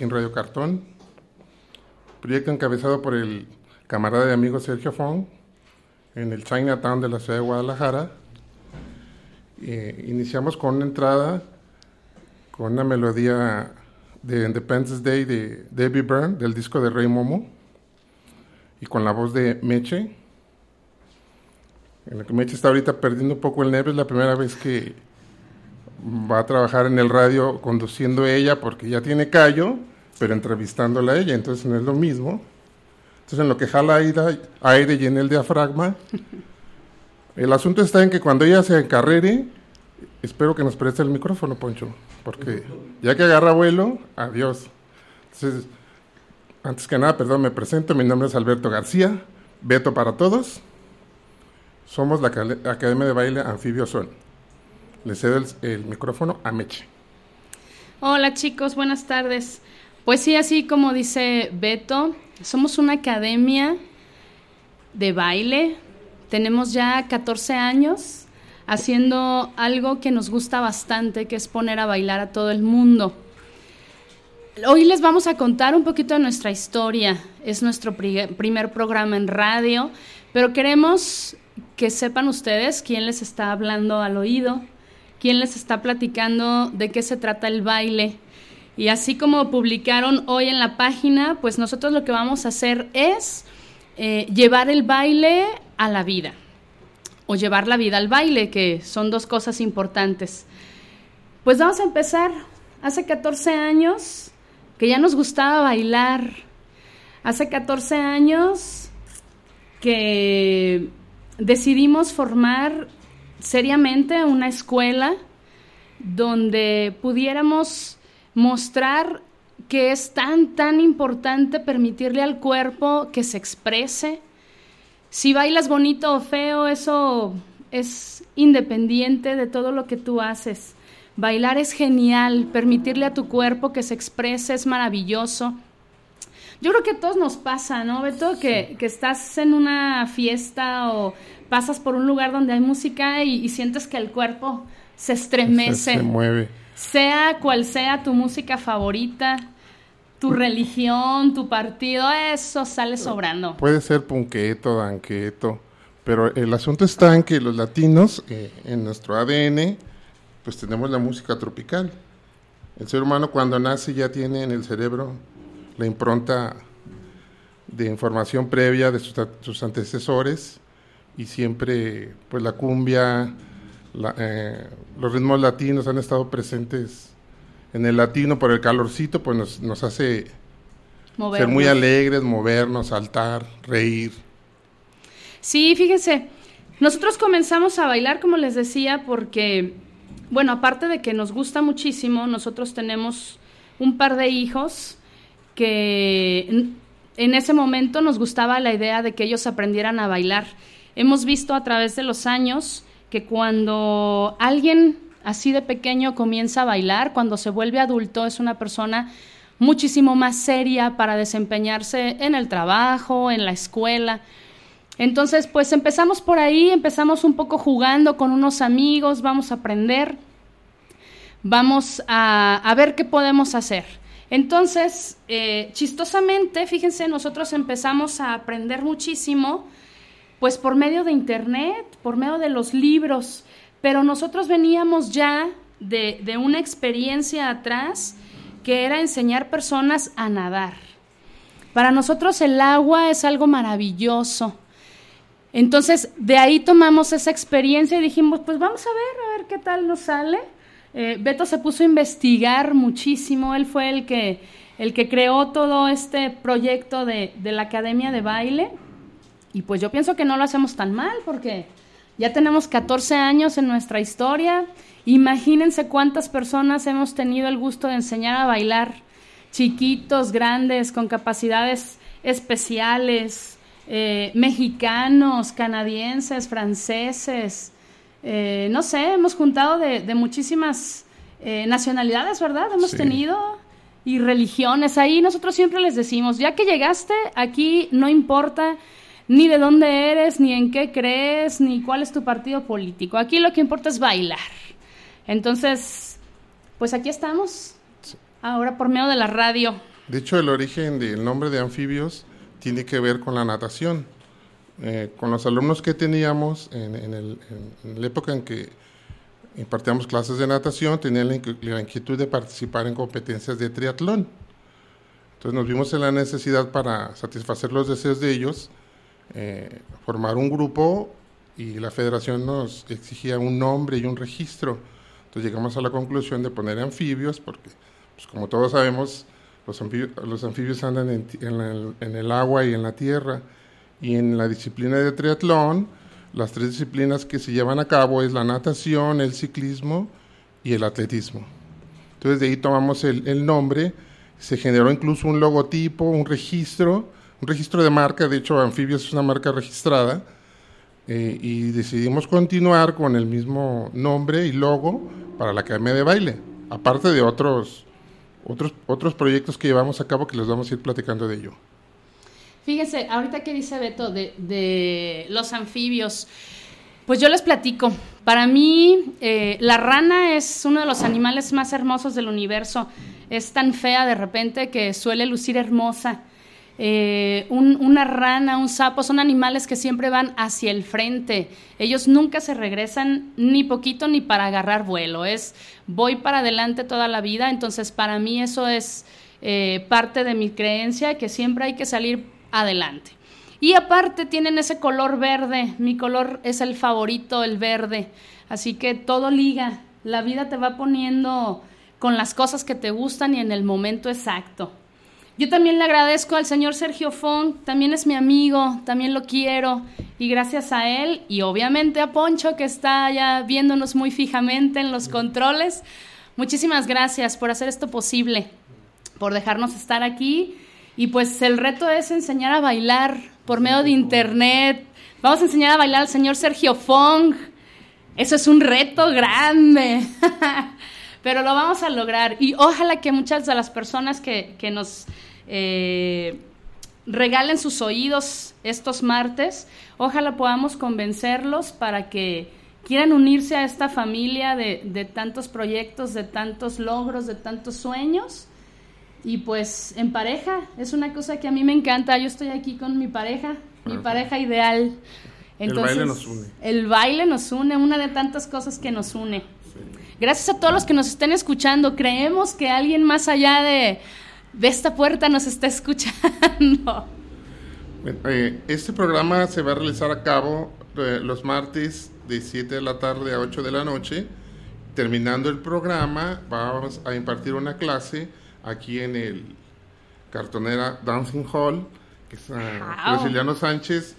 En Radio Cartón, proyecto encabezado por el camarada y amigo Sergio Fong en el Chinatown de la ciudad de Guadalajara. Eh, iniciamos con una entrada con una melodía de Independence Day de Debbie Byrne del disco de Rey Momo y con la voz de Meche. En la que Meche está ahorita perdiendo un poco el nervio, es la primera vez que va a trabajar en el radio conduciendo ella porque ya tiene callo, pero entrevistándola a ella, entonces no es lo mismo. Entonces en lo que jala aire, aire y en el diafragma, el asunto está en que cuando ella se encarrere, espero que nos preste el micrófono, Poncho, porque ya que agarra vuelo, adiós. Entonces, antes que nada, perdón, me presento, mi nombre es Alberto García, Beto para todos. Somos la Academia de Baile Anfibio Son. Le cedo el, micrófono a Meche. Hola chicos, buenas tardes. Pues sí, así como dice Beto, somos una academia de baile. Tenemos ya 14 años haciendo algo que nos gusta bastante, que es poner a bailar a todo el mundo. Hoy les vamos a contar un poquito de nuestra historia. Es nuestro primer programa en radio, pero queremos que sepan ustedes quién les está hablando al oído, quién les está platicando de qué se trata el baile. Y así como publicaron hoy en la página, pues nosotros lo que vamos a hacer es eh, llevar el baile a la vida o llevar la vida al baile, que son dos cosas importantes. Pues vamos a empezar. Hace 14 años que ya nos gustaba bailar. Hace 14 años que decidimos formar seriamente una escuela donde pudiéramos mostrar que es tan, tan importante permitirle al cuerpo que se exprese. Si bailas bonito o feo, eso es independiente de todo lo que tú haces. Bailar es genial, permitirle a tu cuerpo que se exprese es maravilloso. Yo creo que a todos nos pasa, ¿no, Beto? Que, que estás en una fiesta o pasas por un lugar donde hay música y, sientes que el cuerpo se estremece. Se, mueve. Sea cual sea tu música favorita, tu religión, tu partido, eso sale sobrando. Puede ser punqueto, danqueto, pero el asunto está en que los latinos, eh, en nuestro ADN, pues tenemos la música tropical. El ser humano cuando nace ya tiene en el cerebro la impronta de información previa de sus antecesores y siempre pues la cumbia, eh, los ritmos latinos han estado presentes en el latino por el calorcito, pues nos, nos hace ser muy alegres, movernos, saltar, reír. Sí, fíjense, nosotros comenzamos a bailar, como les decía, porque, bueno, aparte de que nos gusta muchísimo, nosotros tenemos un par de hijos que en ese momento nos gustaba la idea de que ellos aprendieran a bailar. Hemos visto a través de los años que cuando alguien así de pequeño comienza a bailar, cuando se vuelve adulto es una persona muchísimo más seria para desempeñarse en el trabajo, en la escuela. Entonces, pues empezamos por ahí, empezamos un poco jugando con unos amigos, vamos a aprender, vamos a, ver qué podemos hacer. Entonces, eh, chistosamente, fíjense, nosotros empezamos a aprender muchísimo pues por medio de internet, por medio de los libros, pero nosotros veníamos ya de, de una experiencia atrás que era enseñar personas a nadar. Para nosotros el agua es algo maravilloso. Entonces, de ahí tomamos esa experiencia y dijimos, pues vamos a ver, a ver qué tal nos sale. Eh, Beto se puso a investigar muchísimo, él fue el que, el que creó todo este proyecto de, de la Academia de Baile. Y pues yo pienso que no lo hacemos tan mal porque ya tenemos 14 años en nuestra historia. Imagínense cuántas personas hemos tenido el gusto de enseñar a bailar, chiquitos, grandes, con capacidades especiales, eh, mexicanos, canadienses, franceses, eh, no sé, hemos juntado de, muchísimas eh, nacionalidades, ¿verdad? Hemos tenido y religiones. Ahí nosotros siempre les decimos, ya que llegaste, aquí no importa ni de dónde eres, ni en qué crees, ni cuál es tu partido político. Aquí lo que importa es bailar. Entonces, pues aquí estamos, ahora por medio de la radio. De hecho, el origen del nombre de anfibios tiene que ver con la natación. Eh, con los alumnos que teníamos en, la época en que impartíamos clases de natación, tenían la, inquietud de participar en competencias de triatlón. Entonces nos vimos en la necesidad para satisfacer los deseos de ellos, eh, formar un grupo y la federación nos exigía un nombre y un registro. Entonces llegamos a la conclusión de poner anfibios, porque pues, como todos sabemos, los anfibios, los anfibios andan en el agua y en la tierra y en la disciplina de triatlón, las tres disciplinas que se llevan a cabo es la natación, el ciclismo y el atletismo. Entonces de ahí tomamos el, nombre, se generó incluso un logotipo, un registro, un registro de marca, de hecho Anfibios es una marca registrada, eh, y decidimos continuar con el mismo nombre y logo para la Academia de Baile, aparte de otros, otros, otros proyectos que llevamos a cabo que les vamos a ir platicando de ello. Fíjense, ahorita que dice Beto de, los anfibios, pues yo les platico. Para mí, eh, la rana es uno de los animales más hermosos del universo. Es tan fea de repente que suele lucir hermosa. Eh, una rana, un sapo, son animales que siempre van hacia el frente. Ellos nunca se regresan ni poquito ni para agarrar vuelo. Es voy para adelante toda la vida. Entonces, para mí eso es eh, parte de mi creencia, que siempre hay que salir adelante. Y aparte tienen ese color verde, mi color es el favorito, el verde, así que todo liga, la vida te va poniendo con las cosas que te gustan y en el momento exacto. Yo también le agradezco al señor Sergio Fong, también es mi amigo, también lo quiero y gracias a él y obviamente a Poncho que está ya viéndonos muy fijamente en los controles. Muchísimas gracias por hacer esto posible, por dejarnos estar aquí y pues el reto es enseñar a bailar por medio de internet. Vamos a enseñar a bailar al señor Sergio Fong. Eso es un reto grande. Pero lo vamos a lograr. Y ojalá que muchas de las personas que, nos eh, regalen sus oídos estos martes, ojalá podamos convencerlos para que quieran unirse a esta familia de, de tantos proyectos, de tantos logros, de tantos sueños y pues en pareja, es una cosa que a mí me encanta. Yo estoy aquí con mi pareja, mi pareja ideal. Entonces, el baile nos une. El baile nos une, una de tantas cosas que nos une. Gracias a todos los que nos estén escuchando. Creemos que alguien más allá de, de esta puerta nos está escuchando. Eh, este programa se va a realizar a cabo eh, los martes de 7 de la tarde a 8 de la noche. Terminando el programa, vamos a impartir una clase aquí en el Cartonera Dancing Hall, que es Brasiliano Sánchez.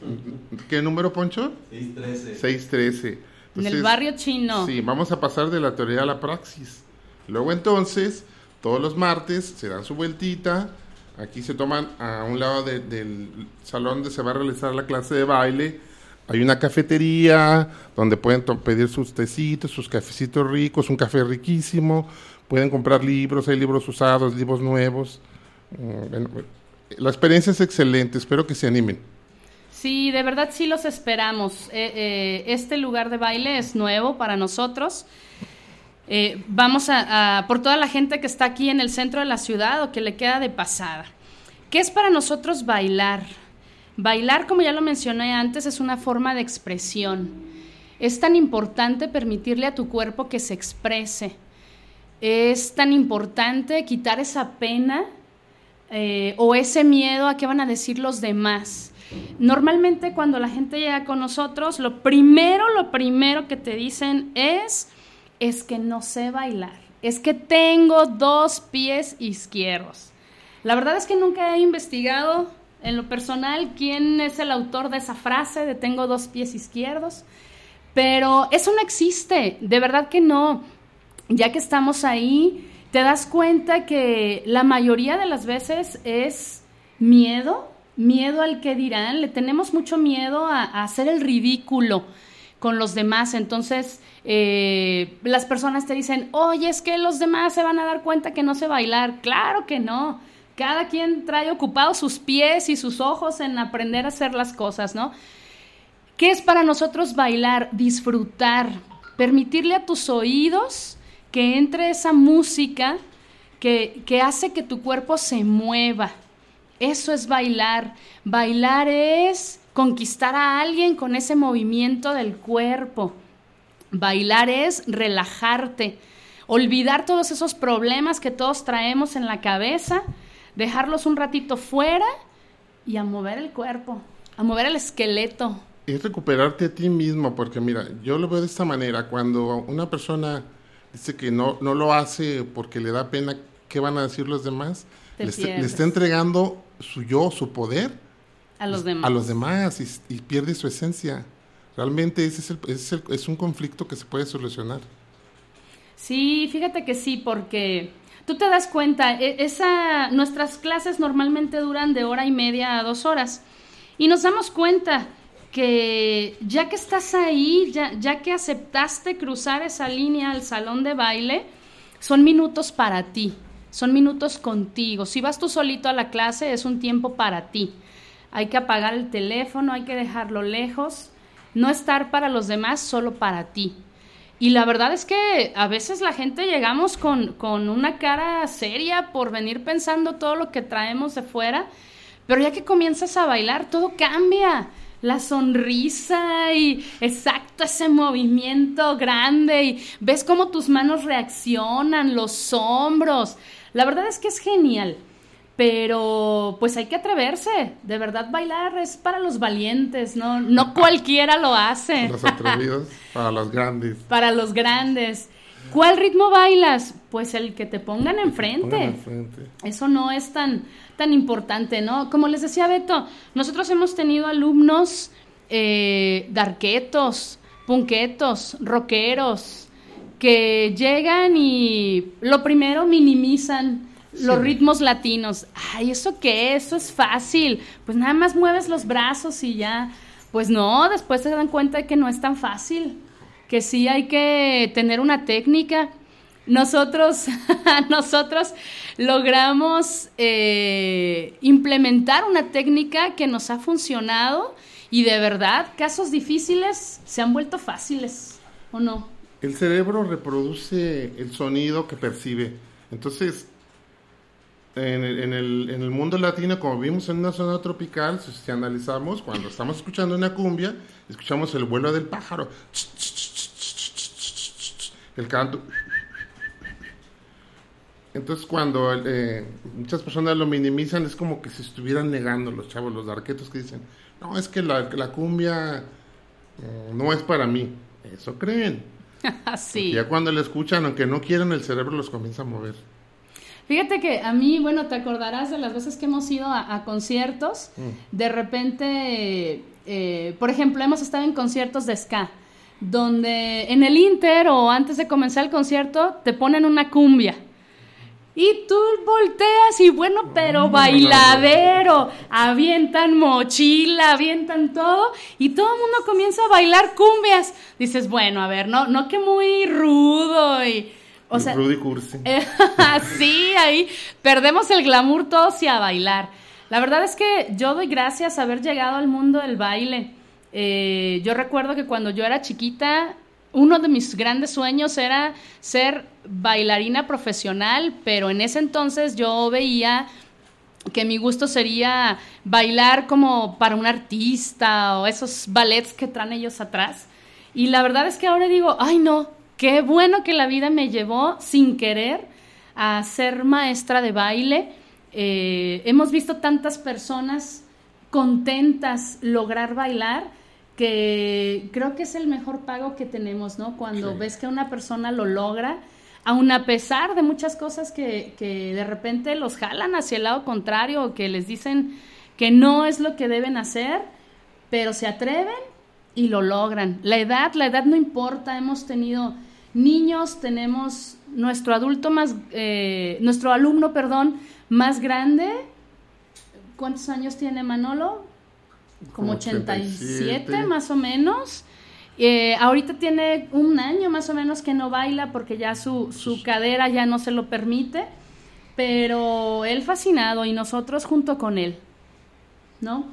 ¿Qué número, Poncho? 613. 613. en el barrio chino. Sí, vamos a pasar de la teoría a la praxis. Luego entonces, todos los martes se dan su vueltita. Aquí se toman a un lado del salón donde se va a realizar la clase de baile. Hay una cafetería donde pueden pedir sus tecitos, sus cafecitos ricos, un café riquísimo, Pueden comprar libros, hay libros usados, libros nuevos. Mm, la experiencia es excelente, espero que se animen. Sí, de verdad sí los esperamos. Eh, eh, este lugar de baile es nuevo para nosotros. Eh, vamos a, por toda la gente que está aquí en el centro de la ciudad o que le queda de pasada. ¿Qué es para nosotros bailar? Bailar, como ya lo mencioné antes, es una forma de expresión. Es tan importante permitirle a tu cuerpo que se exprese es tan importante quitar esa pena eh, o ese miedo a qué van a decir los demás. Normalmente cuando la gente llega con nosotros, lo primero, lo primero que te dicen es, es que no sé bailar, es que tengo dos pies izquierdos. La verdad es que nunca he investigado en lo personal quién es el autor de esa frase de tengo dos pies izquierdos, Pero eso no existe, de verdad que no. Ya que estamos ahí, te das cuenta que la mayoría de las veces es miedo, miedo al que dirán, le tenemos mucho miedo a, hacer el ridículo con los demás. Entonces, eh, las personas te dicen, oye, es que los demás se van a dar cuenta que no sé bailar. Claro que no. Cada quien trae ocupados sus pies y sus ojos en aprender a hacer las cosas, ¿no? ¿Qué es para nosotros bailar? Disfrutar, permitirle a tus oídos que entre esa música que, que hace que tu cuerpo se mueva. Eso es bailar. Bailar es conquistar a alguien con ese movimiento del cuerpo. Bailar es relajarte, olvidar todos esos problemas que todos traemos en la cabeza, dejarlos un ratito fuera y a mover el cuerpo, a mover el esqueleto. Es recuperarte a ti mismo, porque mira, yo lo veo de esta manera, cuando una persona dice que no, no lo hace porque le da pena qué van a decir los demás, le, está entregando su yo, su poder a los demás, a los demás y, pierde su esencia. Realmente ese es, el, es, un conflicto que se puede solucionar. Sí, fíjate que sí, porque tú te das cuenta, e, esa, nuestras clases normalmente duran de hora y media a dos horas y nos damos cuenta que ya que estás ahí, ya, ya que aceptaste cruzar esa línea al salón de baile, son minutos para ti, son minutos contigo. Si vas tú solito a la clase, es un tiempo para ti. Hay que apagar el teléfono, hay que dejarlo lejos, no estar para los demás, solo para ti. Y la verdad es que a veces la gente llegamos con, con una cara seria por venir pensando todo lo que traemos de fuera, pero ya que comienzas a bailar, todo cambia la sonrisa y exacto ese movimiento grande y ves cómo tus manos reaccionan, los hombros. La verdad es que es genial, pero pues hay que atreverse. De verdad bailar es para los valientes, no no cualquiera lo hace. Para los atrevidos, para los grandes. Para los grandes. ¿Cuál ritmo bailas? Pues el que te pongan enfrente. enfrente. Eso no es tan, tan importante, ¿no? Como les decía Beto, nosotros hemos tenido alumnos eh, darquetos, punquetos, rockeros, que llegan y lo primero minimizan los ritmos latinos. Ay, ¿eso qué? Eso es fácil. Pues nada más mueves los brazos y ya. Pues no, después se dan cuenta de que no es tan fácil que sí hay que tener una técnica. Nosotros, nosotros logramos eh, implementar una técnica que nos ha funcionado y de verdad casos difíciles se han vuelto fáciles, ¿o no? El cerebro reproduce el sonido que percibe. Entonces, en el, en, el, en el, mundo latino, como vivimos en una zona tropical, si analizamos, cuando estamos escuchando una cumbia, escuchamos el vuelo del pájaro el canto. Entonces cuando eh, muchas personas lo minimizan es como que se estuvieran negando los chavos, los arquetos que dicen, no, es que la, cumbia eh, no es para mí. Eso creen. sí. Ya cuando la escuchan, aunque no quieran, el cerebro los comienza a mover. Fíjate que a mí, bueno, te acordarás de las veces que hemos ido a, conciertos, mm. de repente, eh, por ejemplo, hemos estado en conciertos de ska donde en el Inter o antes de comenzar el concierto te ponen una cumbia. Y tú volteas y bueno, pero bailadero, avientan mochila, avientan todo y todo el mundo comienza a bailar cumbias. Dices, bueno, a ver, no, no que muy rudo y... O sea, Rudy Cursi. sí, ahí perdemos el glamour todos y a bailar. La verdad es que yo doy gracias a haber llegado al mundo del baile eh, yo recuerdo que cuando yo era chiquita, uno de mis grandes sueños era ser bailarina profesional, pero en ese entonces yo veía que mi gusto sería bailar como para un artista o esos ballets que traen ellos atrás. Y la verdad es que ahora digo, ay no, qué bueno que la vida me llevó sin querer a ser maestra de baile. Eh, hemos visto tantas personas contentas lograr bailar que creo que es el mejor pago que tenemos, ¿no? Cuando ves que una persona lo logra, aun a pesar de muchas cosas que, que de repente los jalan hacia el lado contrario o que les dicen que no es lo que deben hacer, pero se atreven y lo logran. La edad, la edad no importa, hemos tenido niños, tenemos nuestro adulto más, eh, nuestro alumno, perdón, más grande. ¿Cuántos años tiene Manolo? Como 87, más o menos. Eh, ahorita tiene un año más o menos que no baila porque ya su, su cadera ya no se lo permite, pero él fascinado y nosotros junto con él, ¿no?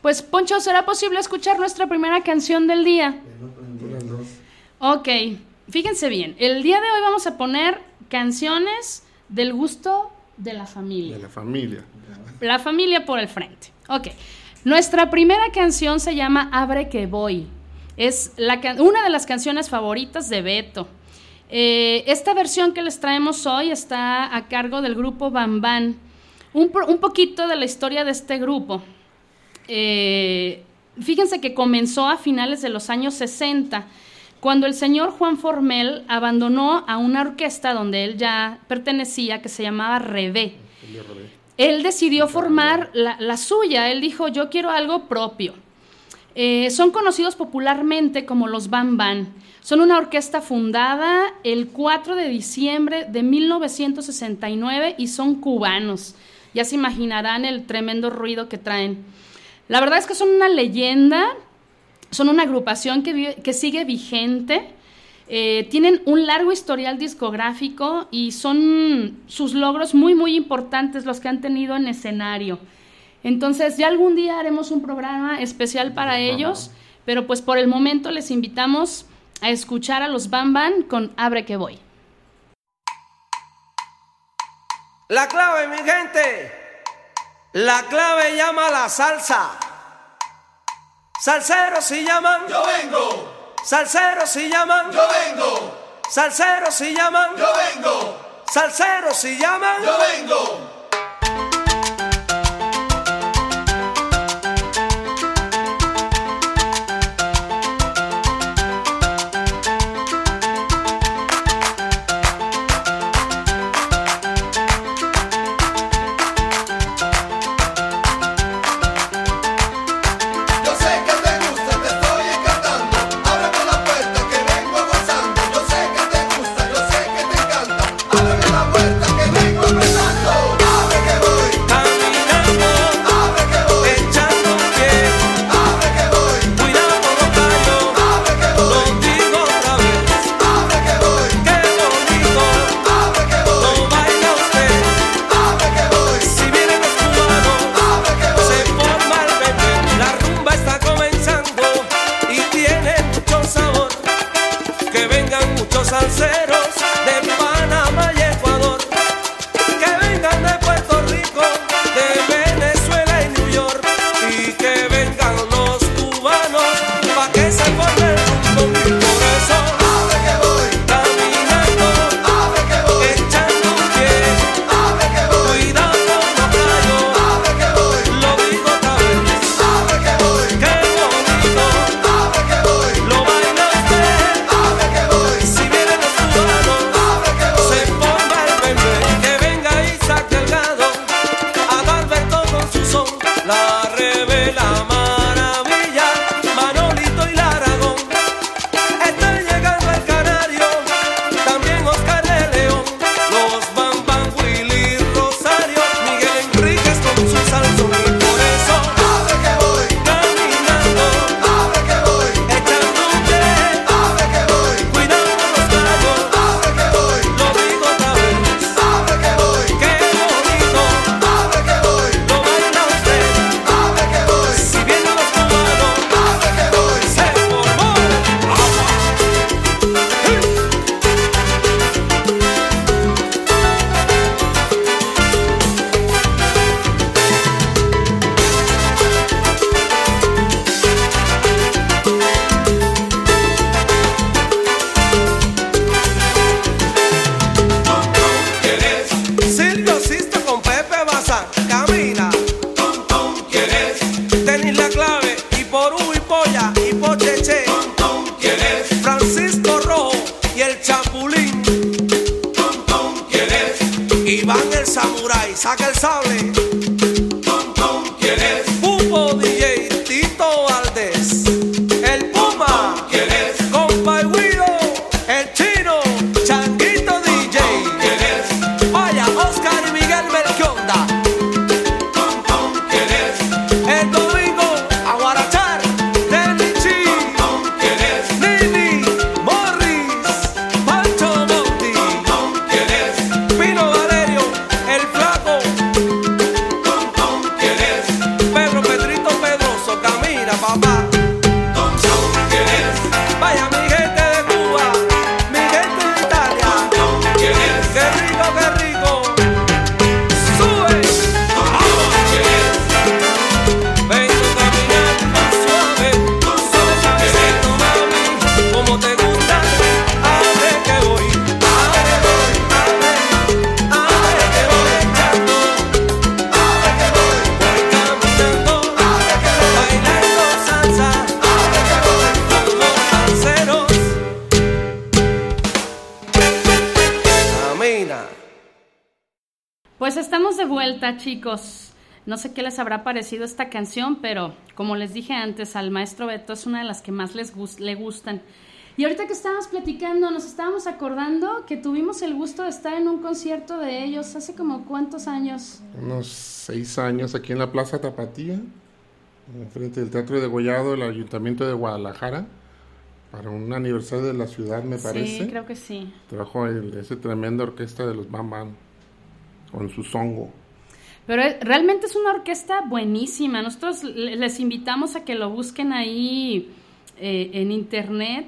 Pues Poncho, ¿será posible escuchar nuestra primera canción del día? Ok, fíjense bien, el día de hoy vamos a poner canciones del gusto de la familia. De la familia. La familia por el frente. Ok, nuestra primera canción se llama Abre que voy. Es una de las canciones favoritas de Beto. Eh, esta versión que les traemos hoy está a cargo del grupo Bambán. Un, un poquito de la historia de este grupo. Eh, fíjense que comenzó a finales de los años 60, cuando el señor Juan Formel abandonó a una orquesta donde él ya pertenecía, que se llamaba Rebé. Él decidió formar la, la suya, él dijo, yo quiero algo propio. Eh, son conocidos popularmente como los Bam Bam. Son una orquesta fundada el 4 de diciembre de 1969 y son cubanos. Ya se imaginarán el tremendo ruido que traen. La verdad es que son una leyenda, son una agrupación que, sigue vigente. Eh, tienen un largo historial discográfico y son sus logros muy, muy importantes los que han tenido en escenario. Entonces, ya algún día haremos un programa especial para ellos, pero pues por el momento les invitamos a escuchar a los Bam Bam con Abre que voy. La clave, mi gente, la clave llama la salsa. Salseros si llaman, yo vengo. Salseros si llaman, yo vengo. Salseros si llaman, yo vengo. Salseros si llaman, yo vengo. ¿Quién chicos. No sé qué les habrá parecido esta canción, pero como les dije antes, al maestro Beto es una de las que más les le gustan. Y ahorita que estábamos platicando, nos estábamos acordando que tuvimos el gusto de estar en un concierto de ellos hace como cuántos años. Unos seis años aquí en la Plaza Tapatía, frente del Teatro de Gollado del Ayuntamiento de Guadalajara, para un aniversario de la ciudad, me parece. Sí, creo que sí. Trabajó ese tremenda orquesta de los Bam Bam, con su songo. Pero realmente es una orquesta buenísima. Nosotros les invitamos a que lo busquen ahí eh, en internet.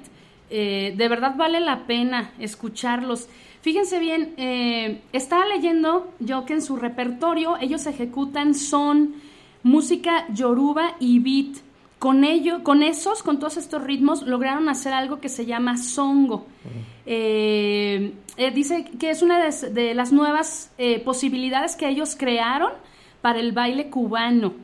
Eh, de verdad vale la pena escucharlos. Fíjense bien, eh, estaba leyendo yo que en su repertorio ellos ejecutan son, música yoruba y beat. Con ello, con esos, con todos estos ritmos, lograron hacer algo que se llama songo. Eh, eh, dice que es una de, las nuevas eh, posibilidades que ellos crearon para el baile cubano.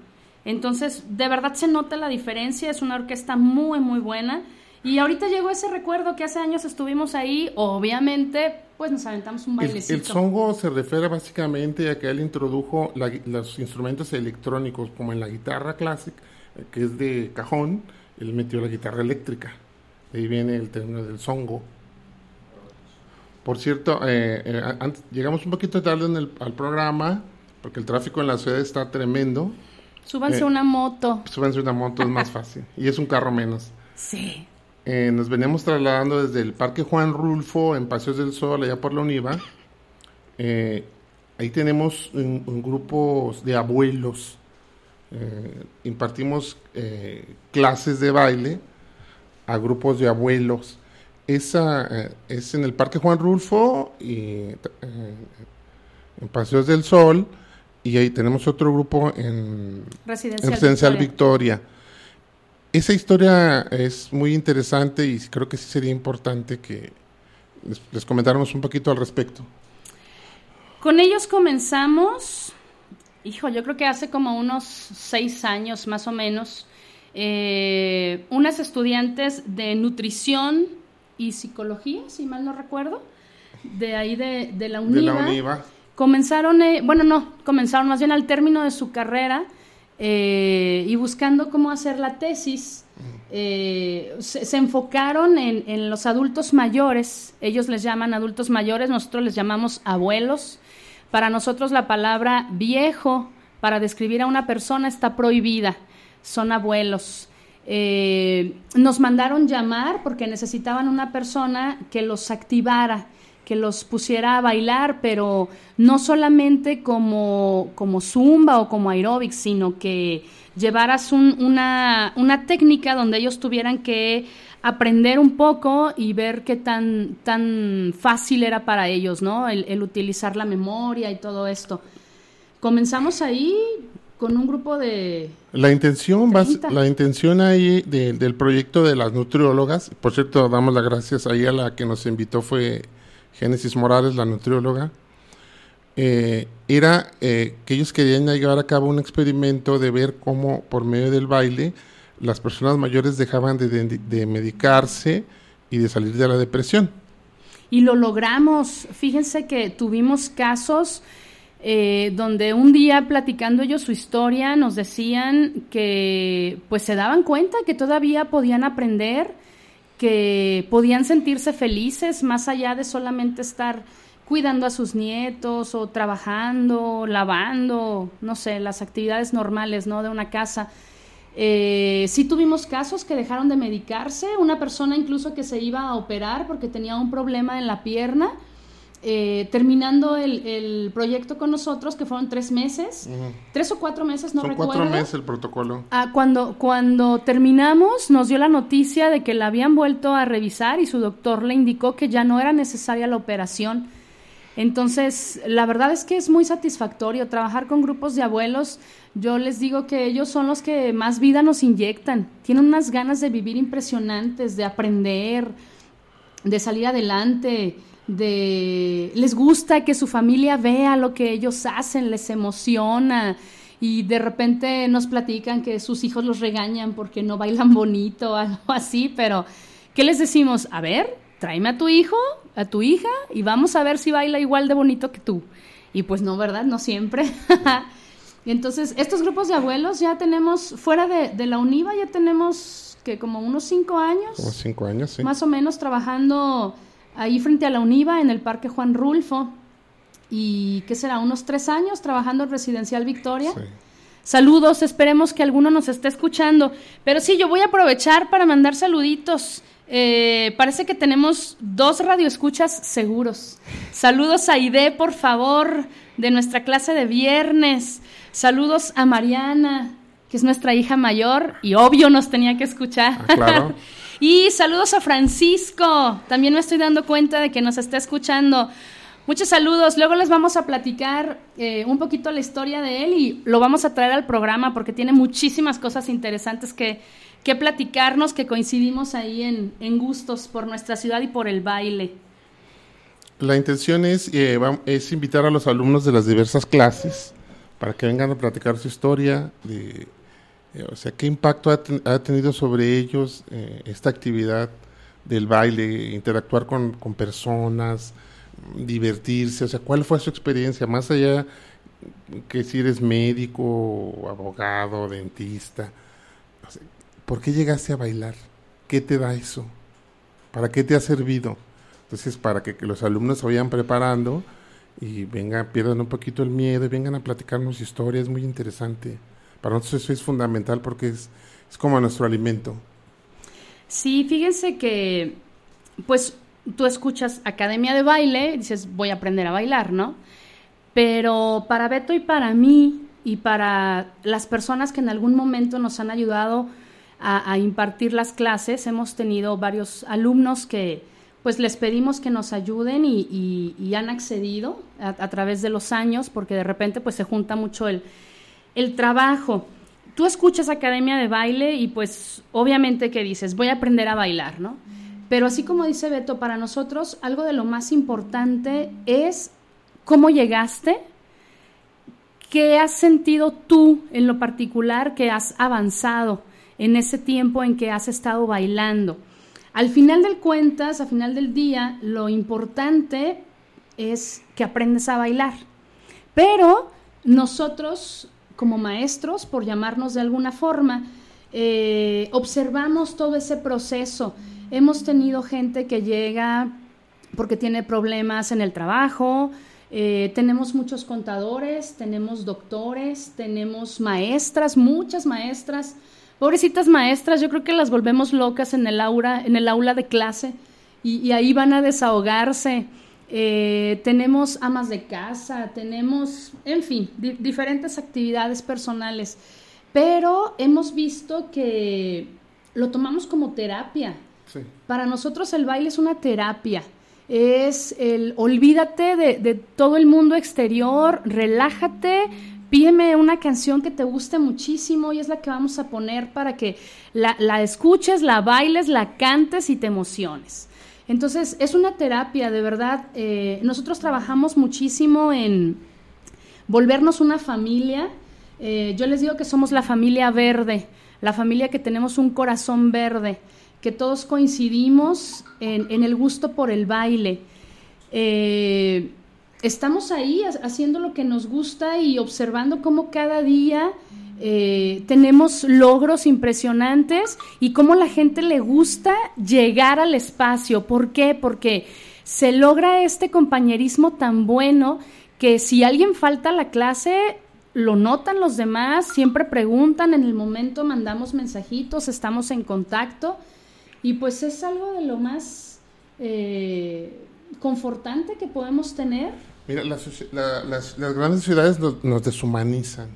Entonces, de verdad se nota la diferencia, es una orquesta muy, muy buena. Y ahorita llegó ese recuerdo que hace años estuvimos ahí, obviamente, pues nos aventamos un bailecito. El, songo se refiere básicamente a que él introdujo los instrumentos electrónicos, como en la guitarra clásica, que es de cajón, él metió la guitarra eléctrica. De ahí viene el término del songo. Por cierto, eh, eh, llegamos un poquito tarde en el, al programa, porque el tráfico en la ciudad está tremendo. Súbanse eh, una moto. Súbanse una moto, es más fácil. Y es un carro menos. Sí. nos veníamos trasladando desde el Parque Juan Rulfo, en Paseos del Sol, allá por la Univa. ahí tenemos un, grupo de abuelos. impartimos clases de baile a grupos de abuelos esa eh, es en el Parque Juan Rulfo y eh, en Paseos del Sol y ahí tenemos otro grupo en Residencial, Victoria. Esa historia es muy interesante y creo que sí sería importante que les, comentáramos un poquito al respecto. Con ellos comenzamos, hijo, yo creo que hace como unos seis años más o menos, eh, unas estudiantes de nutrición y psicología, si mal no recuerdo, de ahí de, de la UNIVA. Comenzaron, eh, bueno, no, comenzaron más bien al término de su carrera eh, y buscando cómo hacer la tesis. Eh, se, enfocaron en, en, los adultos mayores, ellos les llaman adultos mayores, nosotros les llamamos abuelos. Para nosotros la palabra viejo para describir a una persona está prohibida, son abuelos. Eh, nos mandaron llamar porque necesitaban una persona que los activara, que los pusiera a bailar, pero no solamente como, como zumba o como aeróbics, sino que llevaras una, una técnica donde ellos tuvieran que aprender un poco y ver qué tan, tan fácil era para ellos, ¿no? el utilizar la memoria y todo esto. Comenzamos ahí, con un grupo de... La intención, la intención ahí del proyecto de las nutriólogas, por cierto, damos las gracias ahí a la que nos invitó fue Génesis Morales, la nutrióloga, eh, era eh, que ellos querían llevar a cabo un experimento de ver cómo por medio del baile las personas mayores dejaban de, de medicarse y de salir de la depresión. Y lo logramos. Fíjense que tuvimos casos eh, donde un día platicando ellos su historia nos decían que pues se daban cuenta que todavía podían aprender, que podían sentirse felices más allá de solamente estar cuidando a sus nietos o trabajando, lavando, no sé, las actividades normales, ¿no? De una casa. Eh, sí tuvimos casos que dejaron de medicarse, una persona incluso que se iba a operar porque tenía un problema en la pierna eh, terminando el, proyecto con nosotros, que fueron tres meses, tres o cuatro meses, no recuerdo. cuatro meses el protocolo. Ah, cuando, cuando terminamos, nos dio la noticia de que la habían vuelto a revisar y su doctor le indicó que ya no era necesaria la operación. Entonces, la verdad es que es muy satisfactorio trabajar con grupos de abuelos. Yo les digo que ellos son los que más vida nos inyectan. Tienen unas ganas de vivir impresionantes, de aprender, de salir adelante de les gusta que su familia vea lo que ellos hacen, les emociona y de repente nos platican que sus hijos los regañan porque no bailan bonito o algo así, pero ¿qué les decimos? A ver, tráeme a tu hijo, a tu hija y vamos a ver si baila igual de bonito que tú. Y pues no, ¿verdad? No siempre. y entonces, estos grupos de abuelos ya tenemos, fuera de, de la UNIVA, ya tenemos que como unos cinco años. Como cinco años, sí. Más o menos trabajando ahí frente a la UNIVA en el Parque Juan Rulfo. Y, ¿qué será? Unos tres años trabajando en Residencial Victoria. Sí. Saludos, esperemos que alguno nos esté escuchando. Pero sí, yo voy a aprovechar para mandar saluditos. Eh, parece que tenemos dos radioescuchas seguros. Saludos a Ide, por favor, de nuestra clase de viernes. Saludos a Mariana, que es nuestra hija mayor y obvio nos tenía que escuchar. Ah, claro. y saludos a Francisco. También me estoy dando cuenta de que nos está escuchando. Muchos saludos. Luego les vamos a platicar eh, un poquito la historia de él y lo vamos a traer al programa porque tiene muchísimas cosas interesantes que, que platicarnos, que coincidimos ahí en, en, gustos por nuestra ciudad y por el baile. La intención es, eh, es invitar a los alumnos de las diversas clases para que vengan a platicar su historia, eh, o sea, qué impacto ha, ha tenido sobre ellos esta actividad del baile, interactuar con, con personas, divertirse, o sea, ¿cuál fue su experiencia? Más allá que si eres médico, abogado, dentista, ¿por qué llegaste a bailar? ¿Qué te da eso? ¿Para qué te ha servido? Entonces, para que, que los alumnos se vayan preparando y vengan, pierdan un poquito el miedo y vengan a platicarnos historias, muy interesante. Para nosotros eso es fundamental porque es, es como nuestro alimento. Sí, fíjense que, pues tú escuchas academia de baile dices, voy a aprender a bailar, ¿no? Pero para Beto y para mí y para las personas que en algún momento nos han ayudado a, impartir las clases, hemos tenido varios alumnos que pues les pedimos que nos ayuden y, y, y han accedido a, a, través de los años porque de repente pues se junta mucho el, el trabajo. Tú escuchas academia de baile y pues obviamente que dices, voy a aprender a bailar, ¿no? Pero así como dice Beto, para nosotros algo de lo más importante es cómo llegaste, qué has sentido tú en lo particular que has avanzado en ese tiempo en que has estado bailando. Al final del cuentas, al final del día, lo importante es que aprendes a bailar. Pero nosotros, como maestros, por llamarnos de alguna forma, eh, observamos todo ese proceso Hemos tenido gente que llega porque tiene problemas en el trabajo, eh, tenemos muchos contadores, tenemos doctores, tenemos maestras, muchas maestras, pobrecitas maestras, yo creo que las volvemos locas en el aula, en el aula de clase y, y ahí van a desahogarse. Eh, tenemos amas de casa, tenemos, en fin, di diferentes actividades personales, pero hemos visto que lo tomamos como terapia. Sí. Para nosotros el baile es una terapia. Es el olvídate de, de, todo el mundo exterior, relájate, pídeme una canción que te guste muchísimo y es la que vamos a poner para que la, la escuches, la bailes, la cantes y te emociones. Entonces es una terapia, de verdad. Eh, nosotros trabajamos muchísimo en volvernos una familia. Eh, yo les digo que somos la familia verde, la familia que tenemos un corazón verde que todos coincidimos en, el gusto por el baile. Eh, estamos ahí haciendo lo que nos gusta y observando cómo cada día eh, tenemos logros impresionantes y cómo la gente le gusta llegar al espacio. ¿Por qué? Porque se logra este compañerismo tan bueno que si alguien falta a la clase, lo notan los demás, siempre preguntan, en el momento mandamos mensajitos, estamos en contacto. Y pues es algo de lo más eh, confortante que podemos tener. Mira, la, la, las, las, grandes ciudades nos, nos, deshumanizan.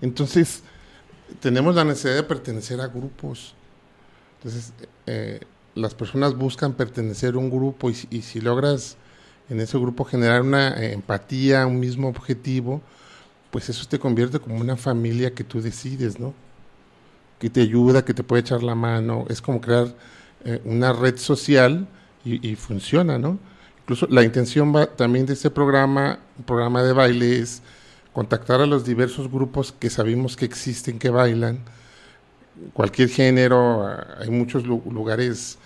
Entonces, tenemos la necesidad de pertenecer a grupos. Entonces, eh, las personas buscan pertenecer a un grupo y, si logras en ese grupo generar una eh, empatía, un mismo objetivo, pues eso te convierte como una familia que tú decides, ¿no? Que te ayuda, que te puede echar la mano. Es como crear eh, una red social y, y, funciona, ¿no? Incluso la intención va, también de este programa, un programa de baile, es contactar a los diversos grupos que sabemos que existen, que bailan, cualquier género, hay muchos lugares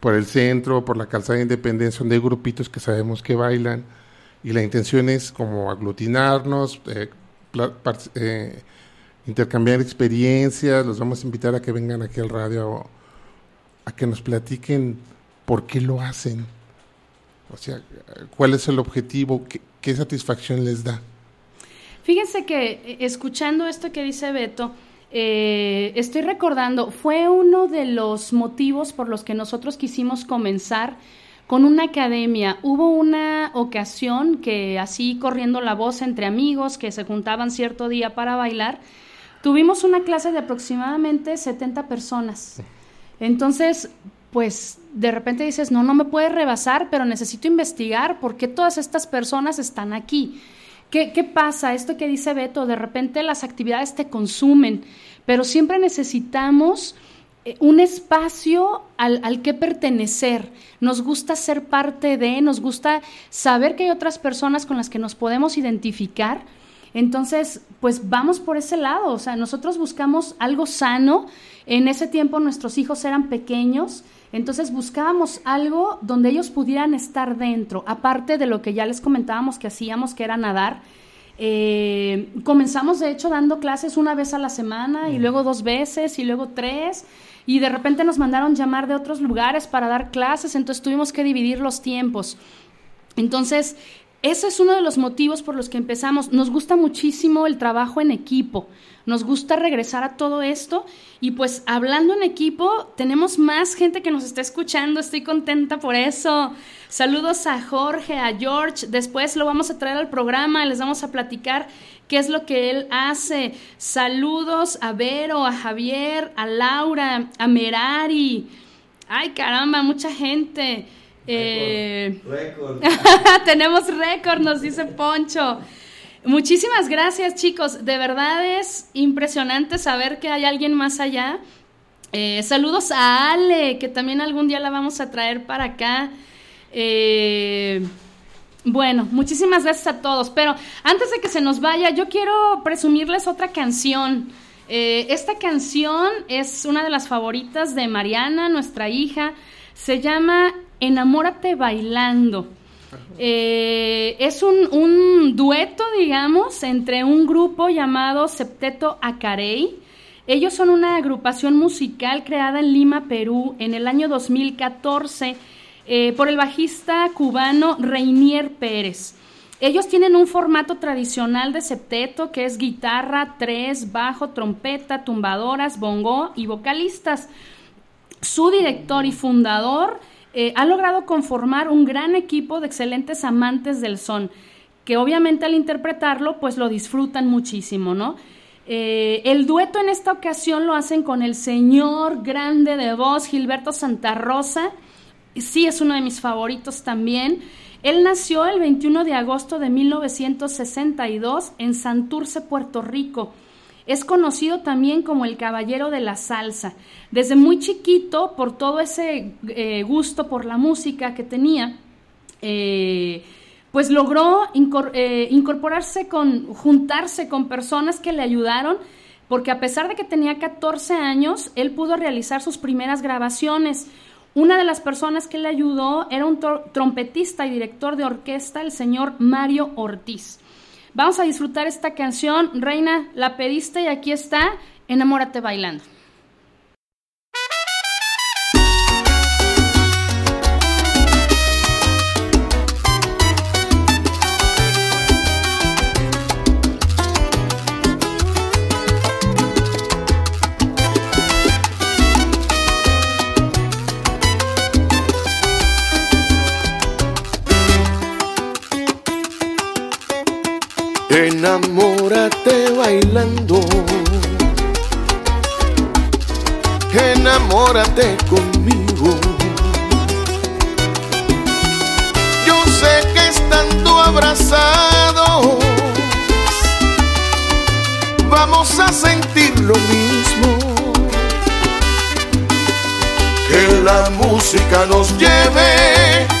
por el centro, por la calzada de Independencia, donde hay grupitos que sabemos que bailan y la intención es como aglutinarnos, eh, eh, intercambiar experiencias, los vamos a invitar a que vengan aquí al radio a que nos platiquen por qué lo hacen, o sea, cuál es el objetivo, qué, satisfacción les da. Fíjense que eh, escuchando esto que dice Beto, eh, estoy recordando, fue uno de los motivos por los que nosotros quisimos comenzar con una academia. Hubo una ocasión que así corriendo la voz entre amigos que se juntaban cierto día para bailar, tuvimos una clase de aproximadamente 70 personas. Entonces, pues de repente dices, no, no me puede rebasar, pero necesito investigar por qué todas estas personas están aquí. ¿Qué, ¿Qué, pasa? Esto que dice Beto, de repente las actividades te consumen, pero siempre necesitamos eh, un espacio al, al, que pertenecer. Nos gusta ser parte de, nos gusta saber que hay otras personas con las que nos podemos identificar. Entonces, pues vamos por ese lado. O sea, nosotros buscamos algo sano. En ese tiempo nuestros hijos eran pequeños entonces buscábamos algo donde ellos pudieran estar dentro, aparte de lo que ya les comentábamos que hacíamos, que era nadar. Eh, comenzamos de hecho dando clases una vez a la semana y mm. luego dos veces y luego tres y de repente nos mandaron llamar de otros lugares para dar clases, entonces tuvimos que dividir los tiempos. Entonces, ese es uno de los motivos por los que empezamos. Nos gusta muchísimo el trabajo en equipo. Nos gusta regresar a todo esto y pues hablando en equipo, tenemos más gente que nos está escuchando. Estoy contenta por eso. Saludos a Jorge, a George. Después lo vamos a traer al programa, les vamos a platicar qué es lo que él hace. Saludos a Vero, a Javier, a Laura, a Merari. Ay, caramba, mucha gente. Eh, tenemos récord, nos dice Poncho. Muchísimas gracias, chicos. De verdad es impresionante saber que hay alguien más allá. Eh, saludos a Ale, que también algún día la vamos a traer para acá. Eh, bueno, muchísimas gracias a todos. Pero antes de que se nos vaya, yo quiero presumirles otra canción. esta canción es una de las favoritas de Mariana, nuestra hija. Se llama Enamórate bailando. Eh, es un, dueto, digamos, entre un grupo llamado Septeto Acarey. Ellos son una agrupación musical creada en Lima, Perú, en el año 2014 eh, por el bajista cubano Reinier Pérez. Ellos tienen un formato tradicional de septeto que es guitarra, tres, bajo, trompeta, tumbadoras, bongo y vocalistas. Su director y fundador eh, ha logrado conformar un gran equipo de excelentes amantes del son, que obviamente al interpretarlo, pues lo disfrutan muchísimo, ¿no? Eh, el dueto en esta ocasión lo hacen con el señor grande de voz, Gilberto Santa Rosa. Sí, es uno de mis favoritos también. Él nació el 21 de agosto de 1962 en Santurce, Puerto Rico. Es conocido también como el caballero de la salsa. Desde muy chiquito, por todo ese eh, gusto por la música que tenía, eh, pues logró eh, incorporarse con, juntarse con personas que le ayudaron, porque a pesar de que tenía 14 años, él pudo realizar sus primeras grabaciones. Una de las personas que le ayudó era un trompetista y director de orquesta, el señor Mario Ortiz. Vamos a disfrutar esta canción. Reina, la pediste y aquí está. Enamórate bailando. Enamórate bailando. Enamórate conmigo. Yo sé que estando abrazados vamos a sentir lo mismo. Que la música nos lleve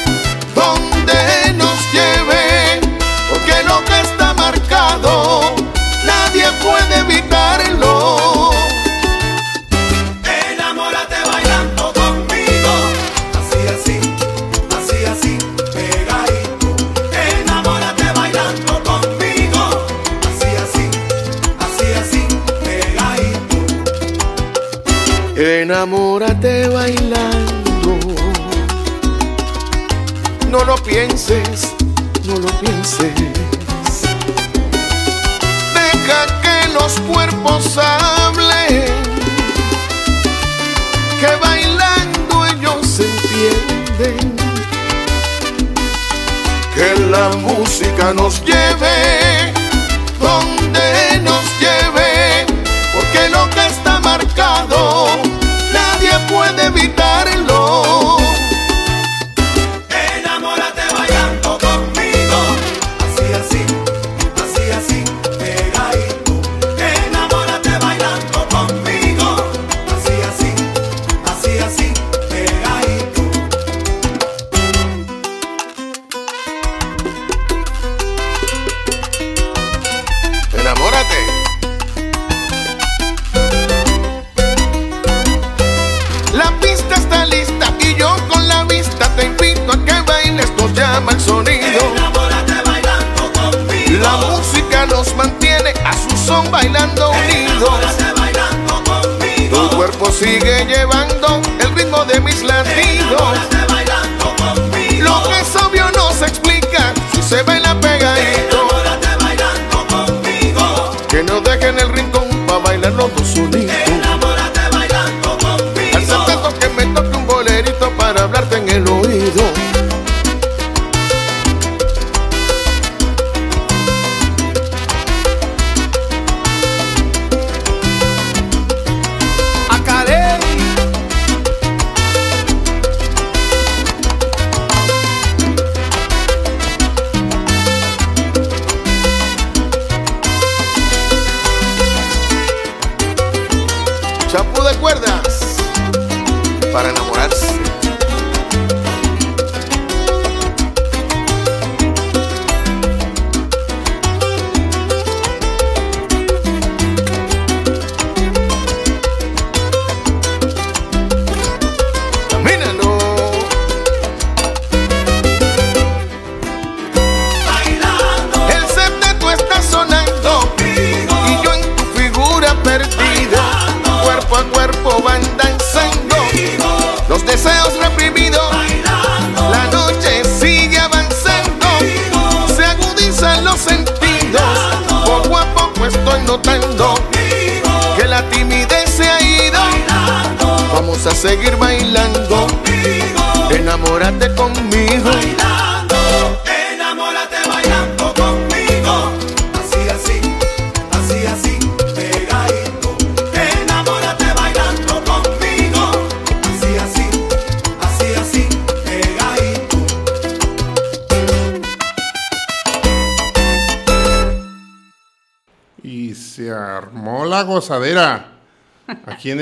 puede evitarlo. Enamórate bailando conmigo. Así, así, así, así, pegadito. Enamórate bailando conmigo. Así, así, así, así, pegadito. Enamórate bailando. No lo pienses, no lo pienses los cuerpos hablen. Que bailando ellos entienden. Que la música nos lleve donde nos lleve. Porque lo que está marcado nadie puede evitarlo. Conmigo. Lo que es obvio no se explica si se baila pegadito.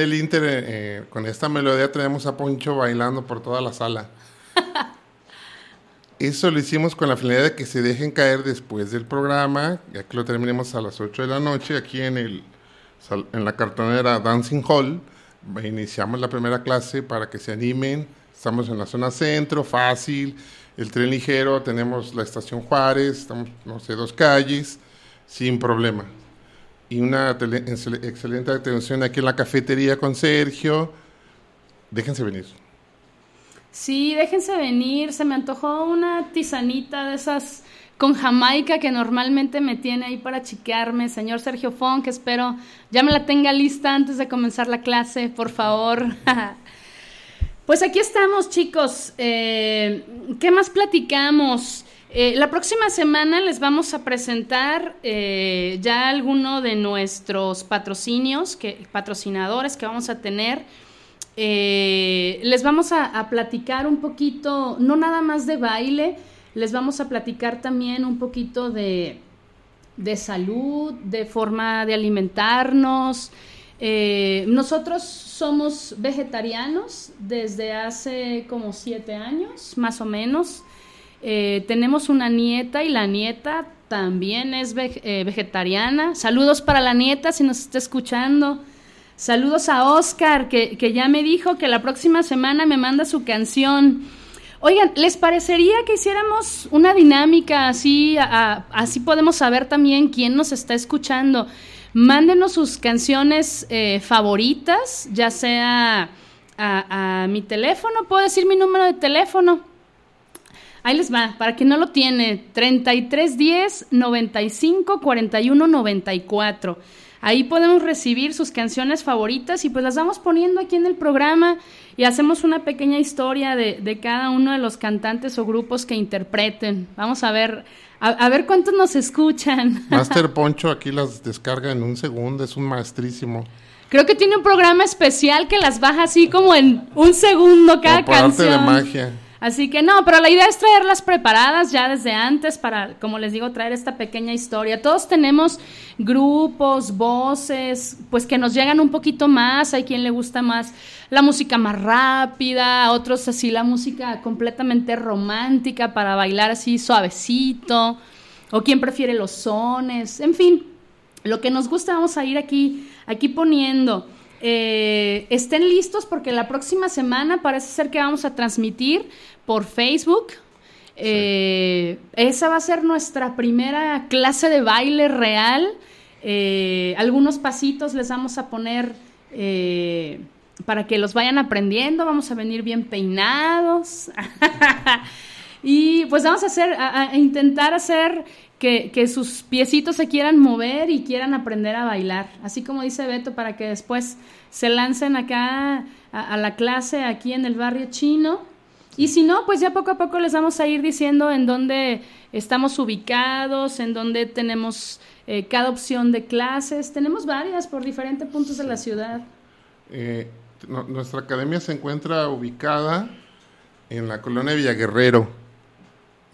El Inter, eh, eh, con esta melodía, tenemos a Poncho bailando por toda la sala. Eso lo hicimos con la finalidad de que se dejen caer después del programa, ya que lo terminemos a las 8 de la noche aquí en, el, en la cartonera Dancing Hall. Iniciamos la primera clase para que se animen. Estamos en la zona centro, fácil, el tren ligero, tenemos la estación Juárez, estamos, no sé, dos calles, sin problema y una tele- excel- excelente atención aquí en la cafetería con Sergio. Déjense venir. Sí, déjense venir. Se me antojó una tisanita de esas con Jamaica que normalmente me tiene ahí para chiquearme. Señor Sergio Fon, que espero ya me la tenga lista antes de comenzar la clase, por favor. pues aquí estamos, chicos. Eh, ¿Qué más platicamos? Eh, la próxima semana les vamos a presentar eh, ya alguno de nuestros patrocinios, patrocinadores que vamos a tener. Eh, les vamos a, a platicar un poquito, no nada más de baile, les vamos a platicar también un poquito de, de salud, de forma de alimentarnos. Nosotros somos vegetarianos desde hace como siete años, más o menos. Eh, tenemos una nieta y la nieta también es eh, vegetariana. Saludos para la nieta si nos está escuchando. Saludos a Oscar, que, que ya me dijo que la próxima semana me manda su canción. Oigan, ¿les parecería que hiciéramos una dinámica así? Así podemos saber también quién nos está escuchando. Mándenos sus canciones eh, favoritas, ya sea a mi teléfono, puedo decir mi número de teléfono. Ahí les va, para quien no lo tiene, 3310 95 41 94. Ahí podemos recibir sus canciones favoritas y pues las vamos poniendo aquí en el programa y hacemos una pequeña historia de, de cada uno de los cantantes o grupos que interpreten. Vamos a ver, a, a ver cuántos nos escuchan. Master Poncho aquí las descarga en un segundo, es un maestrísimo. Creo que tiene un programa especial que las baja así como en un segundo cada Como por arte canción. de magia. Así que no, pero la idea es traerlas preparadas ya desde antes para, como les digo, traer esta pequeña historia. Todos tenemos grupos, voces, pues que nos llegan un poquito más. Hay quien le gusta más la música más rápida, otros así la música completamente romántica para bailar así suavecito, o quien prefiere los sones, en fin, lo que nos gusta vamos a ir aquí, aquí poniendo. Eh, estén listos porque la próxima semana parece ser que vamos a transmitir por Facebook. Eh, Esa va a ser nuestra primera clase de baile real. Eh, algunos pasitos les vamos a poner para que los vayan aprendiendo. Vamos a venir bien peinados. y pues vamos a hacer, a, a intentar hacer que, que, sus piecitos se quieran mover y quieran aprender a bailar. Así como dice Beto, para que después se lancen acá a, a la clase aquí en el barrio chino. Y si no, pues ya poco a poco les vamos a ir diciendo en dónde estamos ubicados, en dónde tenemos eh, cada opción de clases. Tenemos varias por diferentes puntos de la ciudad. Eh, no, nuestra academia se encuentra ubicada en la colonia Villaguerrero.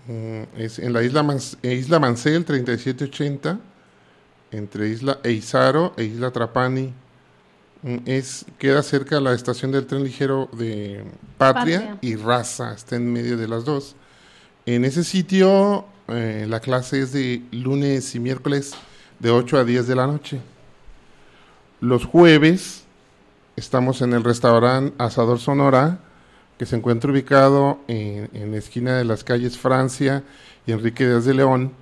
Mm, es en la isla, Mans isla Mancel 3780, entre Isla Eizaro e Isla Trapani. Mm, es, queda cerca de la estación del tren ligero de Patria, Patria. y Raza, está en medio de las dos. En ese sitio eh, la clase es de lunes y miércoles de 8 a 10 de la noche. Los jueves estamos en el restaurante Asador Sonora, que se encuentra ubicado en, en la esquina de las calles Francia y Enrique Díaz de León,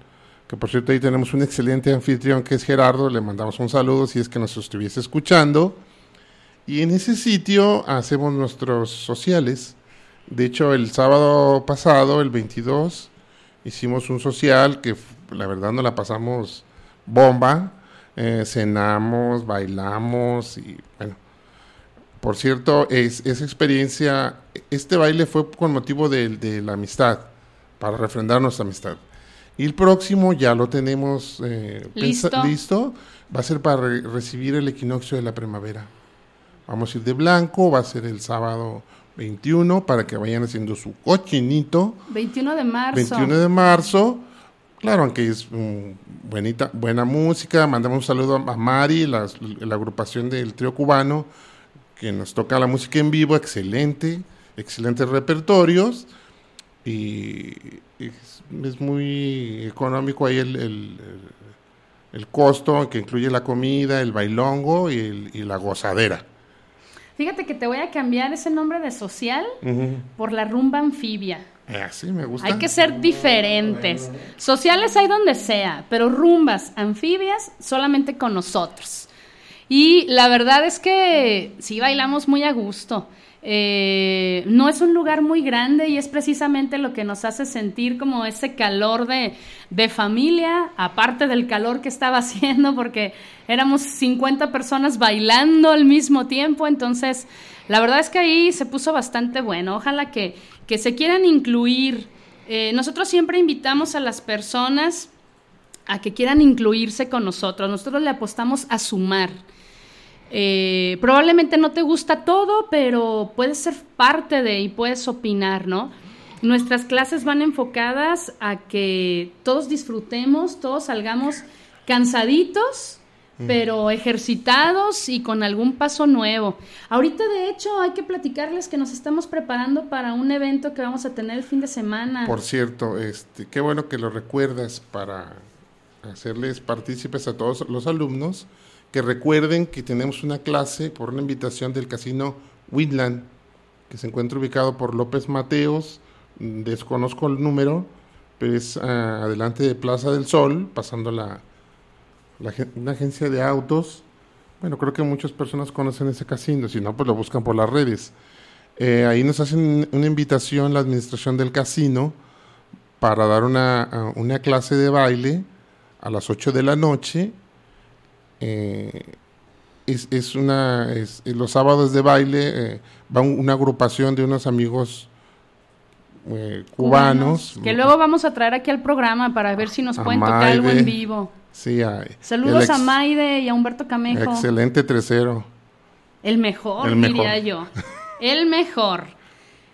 que por cierto ahí tenemos un excelente anfitrión que es Gerardo, le mandamos un saludo si es que nos estuviese escuchando. Y en ese sitio hacemos nuestros sociales. De hecho, el sábado pasado, el 22, hicimos un social que la verdad nos la pasamos bomba. Eh, cenamos, bailamos y bueno. Por cierto, es, esa experiencia, este baile fue con motivo de, de la amistad, para refrendar nuestra amistad. Y el próximo ya lo tenemos eh, pensa- Listo. listo. Va a ser para re- recibir el equinoccio de la primavera. Vamos a ir de blanco, va a ser el sábado 21 para que vayan haciendo su cochinito. 21 de marzo. 21 de marzo. Claro, aunque es mm, buenita, buena música. Mandamos un saludo a Mari, las- la, agrupación del trío cubano, que nos toca la música en vivo, excelente, excelentes repertorios. Y es, es muy económico ahí el, el- el costo, que incluye la comida, el bailongo y, el- y la gozadera. Fíjate que te voy a cambiar ese nombre de social por la rumba anfibia. Eh, Así me gusta. Hay que ser diferentes. Sociales hay donde sea, pero rumbas anfibias solamente con nosotros. Y la verdad es que sí bailamos muy a gusto. Eh, no es un lugar muy grande y es precisamente lo que nos hace sentir como ese calor de, de familia, aparte del calor que estaba haciendo, porque éramos 50 personas bailando al mismo tiempo, entonces la verdad es que ahí se puso bastante bueno. Ojalá que, que se quieran incluir. Eh, nosotros siempre invitamos a las personas a que quieran incluirse con nosotros. Nosotros le apostamos a sumar. Eh, probablemente no te gusta todo, pero puedes ser parte de y puedes opinar, ¿no? Nuestras clases van enfocadas a que todos disfrutemos, todos salgamos cansaditos, pero ejercitados y con algún paso nuevo. Ahorita, de hecho, hay que platicarles que nos estamos preparando para un evento que vamos a tener el fin de semana. Por cierto, este, qué bueno que lo recuerdas para hacerles partícipes a todos los alumnos recuerden que tenemos una clase por una invitación del casino Winland, que se encuentra ubicado por López Mateos, mm, desconozco el número, pero es ah, adelante de Plaza del Sol, pasando la, una agencia de autos. Bueno, creo que muchas personas conocen ese casino, si no, pues lo buscan por las redes. Eh, ahí nos hacen una invitación la administración del casino para dar una, a- una clase de baile a las 8 de la noche. Eh, es, es una es- los sábados de baile eh, va un- una agrupación de unos amigos eh, cubanos, Que luego vamos a traer aquí al programa para ver si nos A pueden tocar algo en vivo. sí hay. Saludos a Maide y a Humberto Camejo. excelente tercero El mejor, El mejor. diría yo. El mejor.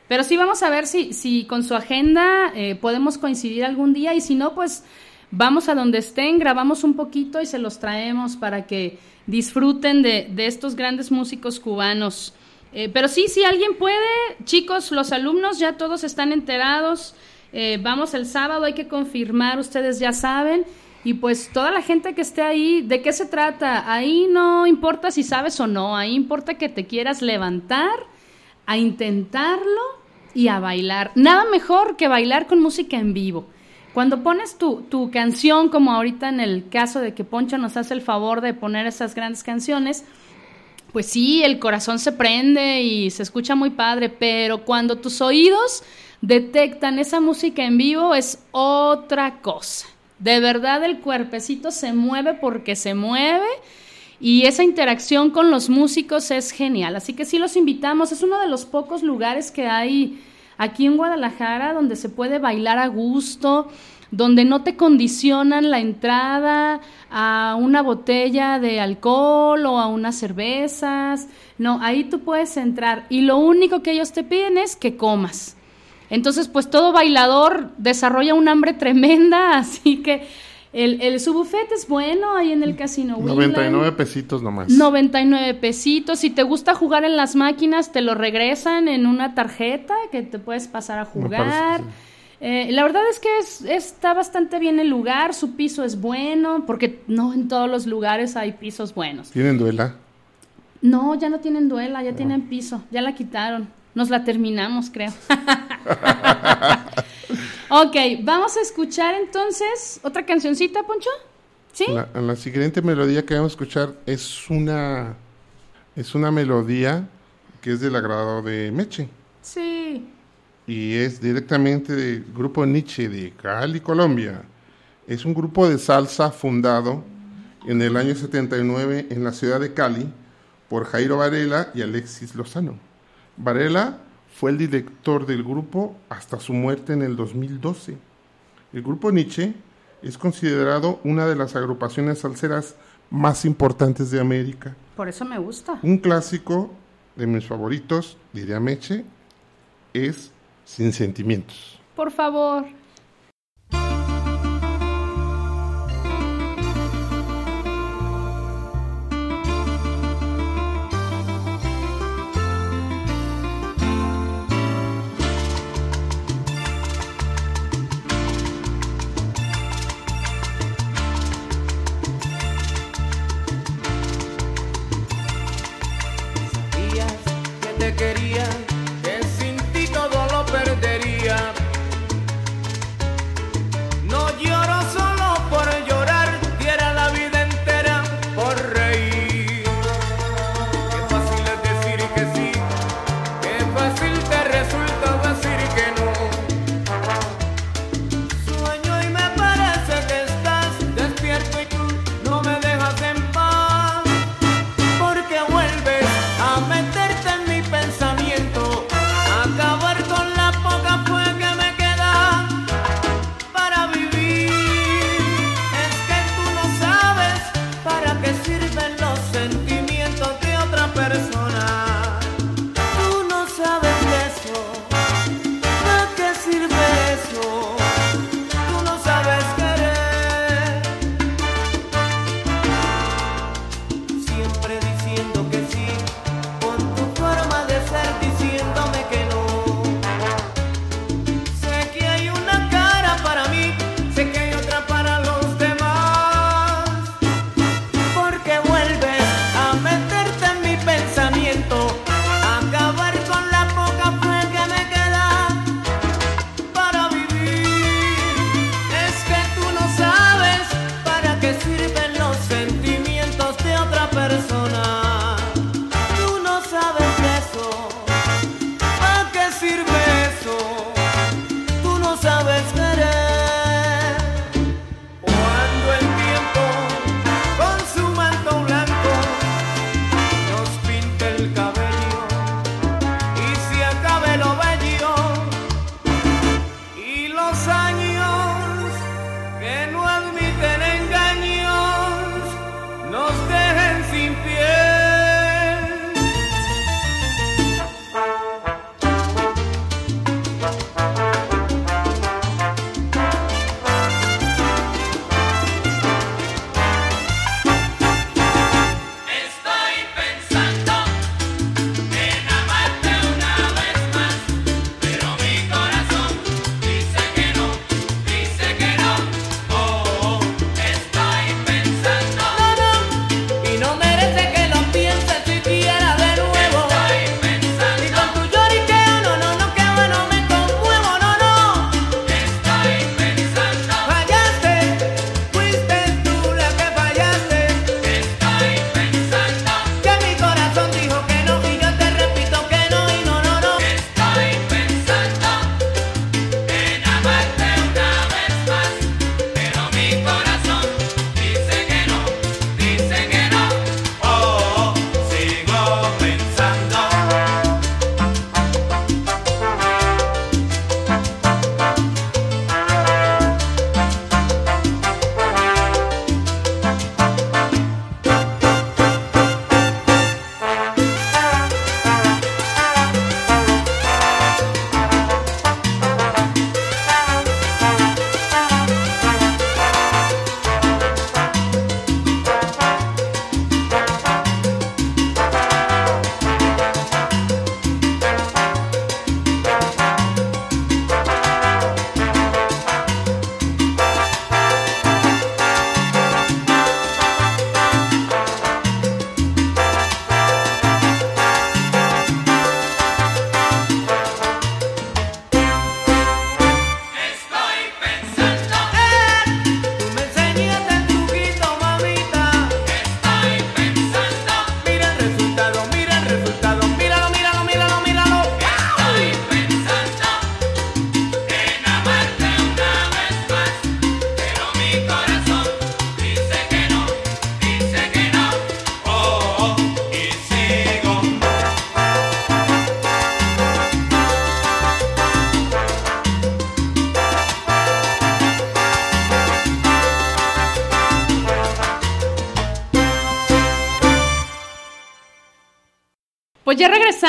Pero sí vamos a ver si, si con su agenda eh, podemos coincidir algún día y si no, pues vamos a donde estén, grabamos un poquito y se los traemos para que disfruten de, de estos grandes músicos cubanos. Eh, pero sí, si alguien puede, chicos, los alumnos ya todos están enterados. Eh, vamos el sábado, hay que confirmar, ustedes ya saben. Y pues toda la gente que esté ahí, ¿de qué se trata? Ahí no importa si sabes o no, ahí importa que te quieras levantar, a intentarlo y a bailar. Nada mejor que bailar con música en vivo. Cuando pones tu, tu canción, como ahorita en el caso de que Poncho nos hace el favor de poner esas grandes canciones, pues sí, el corazón se prende y se escucha muy padre, pero cuando tus oídos detectan esa música en vivo es otra cosa. De verdad el cuerpecito se mueve porque se mueve y esa interacción con los músicos es genial. Así que sí los invitamos, es uno de los pocos lugares que hay aquí en Guadalajara donde se puede bailar a gusto, donde no te condicionan la entrada a una botella de alcohol o a unas cervezas. No, ahí tú puedes entrar y lo único que ellos te piden es que comas. Entonces, pues todo bailador desarrolla un hambre tremenda, así que el, el su buffet es bueno ahí en el casino. Windland. 99 pesitos nomás 99 pesitos. Si te gusta jugar en las máquinas, te lo regresan en una tarjeta que te puedes pasar a jugar. Eh, la verdad es que es- está bastante bien el lugar, su piso es bueno, porque no en todos los lugares hay pisos buenos. tienen duela No, ya no tienen duela, ya tienen piso, ya la quitaron. Nos la terminamos, creo. ok, vamos a escuchar entonces otra cancioncita, Poncho. ¿Sí? La, la siguiente melodía que vamos a escuchar es una es una melodía que es del agrado de Meche Sí. y es directamente del grupo Nietzsche de Cali, Colombia. Es un grupo de salsa fundado en el año 79 en la ciudad de Cali por Jairo Varela y Alexis Lozano. Varela fue el director del grupo hasta su muerte en el 2012. El grupo Nietzsche es considerado una de las agrupaciones salseras más importantes de América. Por eso me gusta. Un clásico de mis favoritos, diría Meche, es Sin Sentimientos. Por favor.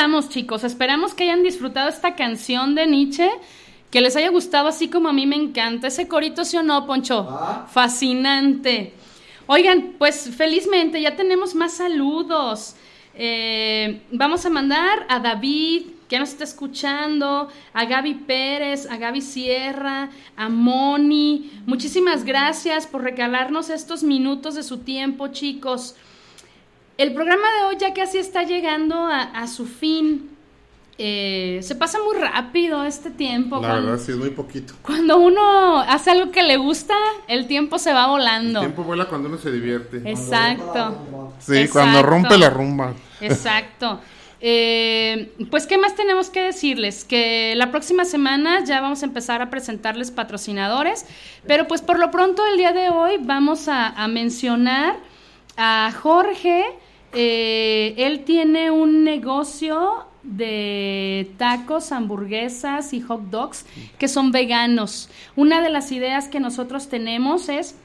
Regresamos, chicos. Esperamos que hayan disfrutado esta canción de Nietzsche, que les haya gustado así como a mí me encanta. Ese corito, ¿sí o no, Poncho? Fascinante. Oigan, pues felizmente ya tenemos más saludos. Eh, vamos a mandar a David, que nos está escuchando, a Gaby Pérez, a Gaby Sierra, a Moni. Muchísimas gracias por regalarnos estos minutos de su tiempo, chicos. El programa de hoy ya casi está llegando a, a su fin. Eh, se pasa muy rápido este tiempo. La cuando, verdad, sí, es muy poquito. cuando uno hace algo que le gusta, el tiempo se va volando. El tiempo vuela cuando uno se divierte. Exacto. Sí, Exacto. cuando rompe la rumba. Exacto. Eh, pues, ¿qué más tenemos que decirles? Que la próxima semana ya vamos a empezar a presentarles patrocinadores, pero pues por lo pronto el día de hoy vamos a, a mencionar a Jorge. Eh, él tiene un negocio de tacos, hamburguesas y hot dogs que son veganos. Una de las ideas que nosotros tenemos es